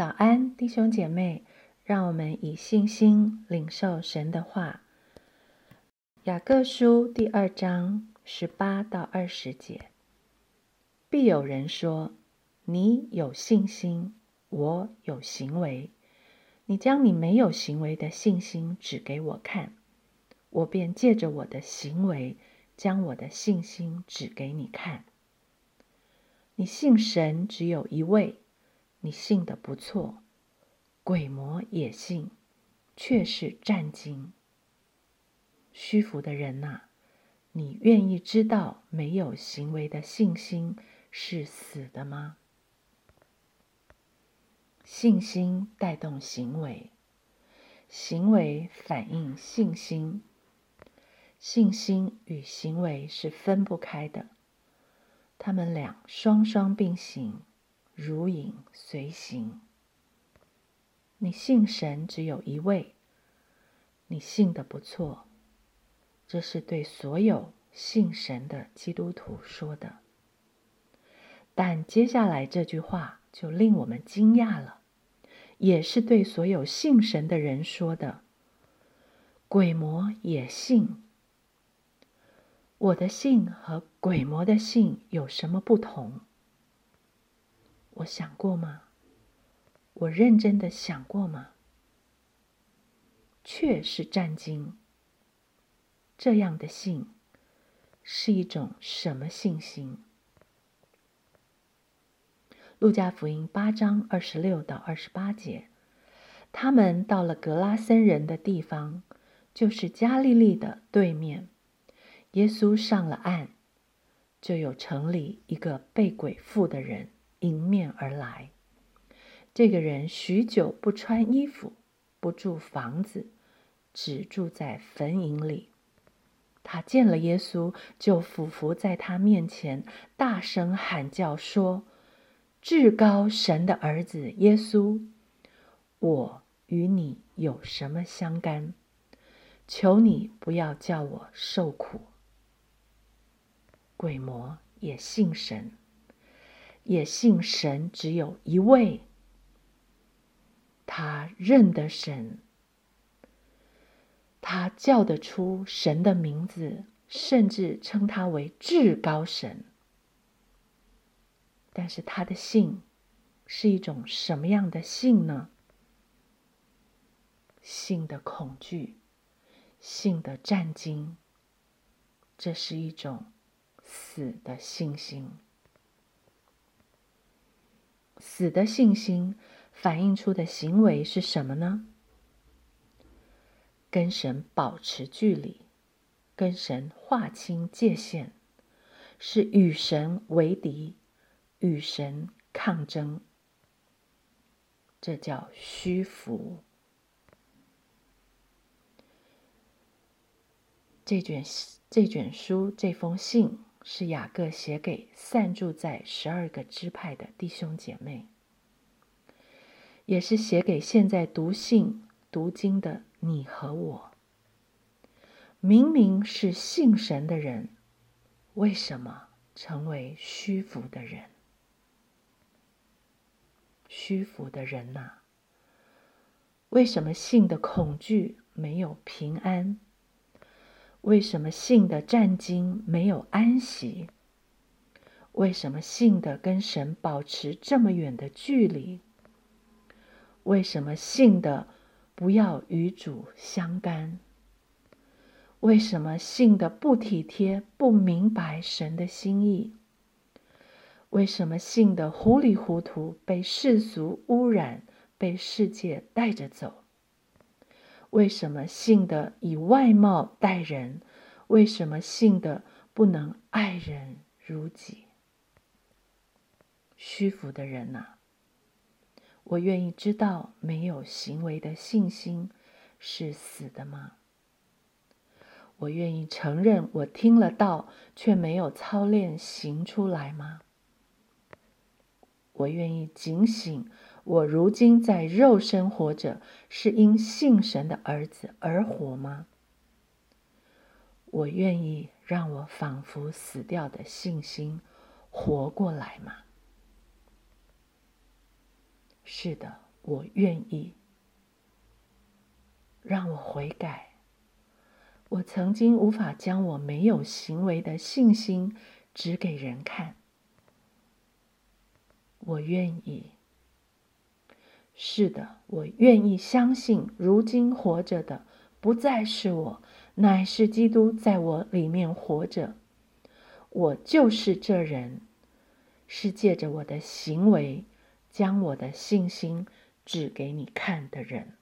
早安，弟兄姐妹，让我们以信心领受神的话。雅各书第二章十八到二十节，必有人说：“你有信心，我有行为。你将你没有行为的信心指给我看，我便借着我的行为，将我的信心指给你看。你信神只有一位。”你信的不错，鬼魔也信，却是战惊。虚浮的人呐，你愿意知道没有行为的信心是死的吗？信心带动行为，行为反映信心，信心与行为是分不开的，他们俩双双并行。如影随形。你信神只有一位，你信的不错，这是对所有信神的基督徒说的。但接下来这句话就令我们惊讶了，也是对所有信神的人说的。鬼魔也信，我的信和鬼魔的信有什么不同？我想过吗？我认真的想过吗？却是战惊。这样的信是一种什么信心？路加福音八章二十六到二十八节，他们到了格拉森人的地方，就是加利利的对面。耶稣上了岸，就有城里一个被鬼附的人。迎面而来，这个人许久不穿衣服，不住房子，只住在坟茔里。他见了耶稣，就俯伏在他面前，大声喊叫说：“至高神的儿子耶稣，我与你有什么相干？求你不要叫我受苦。”鬼魔也信神。也信神只有一位，他认得神，他叫得出神的名字，甚至称他为至高神。但是他的信是一种什么样的信呢？信的恐惧，信的战惊，这是一种死的信心。死的信心反映出的行为是什么呢？跟神保持距离，跟神划清界限，是与神为敌，与神抗争。这叫虚浮。这卷这卷书这封信。是雅各写给散住在十二个支派的弟兄姐妹，也是写给现在读信读经的你和我。明明是信神的人，为什么成为虚浮的人？虚浮的人呐，为什么信的恐惧没有平安？为什么信的战兢没有安息？为什么信的跟神保持这么远的距离？为什么信的不要与主相干？为什么信的不体贴、不明白神的心意？为什么信的糊里糊涂，被世俗污染，被世界带着走？为什么信的以外貌待人？为什么信的不能爱人如己？虚浮的人呐，我愿意知道，没有行为的信心是死的吗？我愿意承认，我听了道却没有操练行出来吗？我愿意警醒。我如今在肉身活着，是因信神的儿子而活吗？我愿意让我仿佛死掉的信心活过来吗？是的，我愿意。让我悔改。我曾经无法将我没有行为的信心指给人看。我愿意。是的，我愿意相信，如今活着的不再是我，乃是基督在我里面活着。我就是这人，是借着我的行为将我的信心指给你看的人。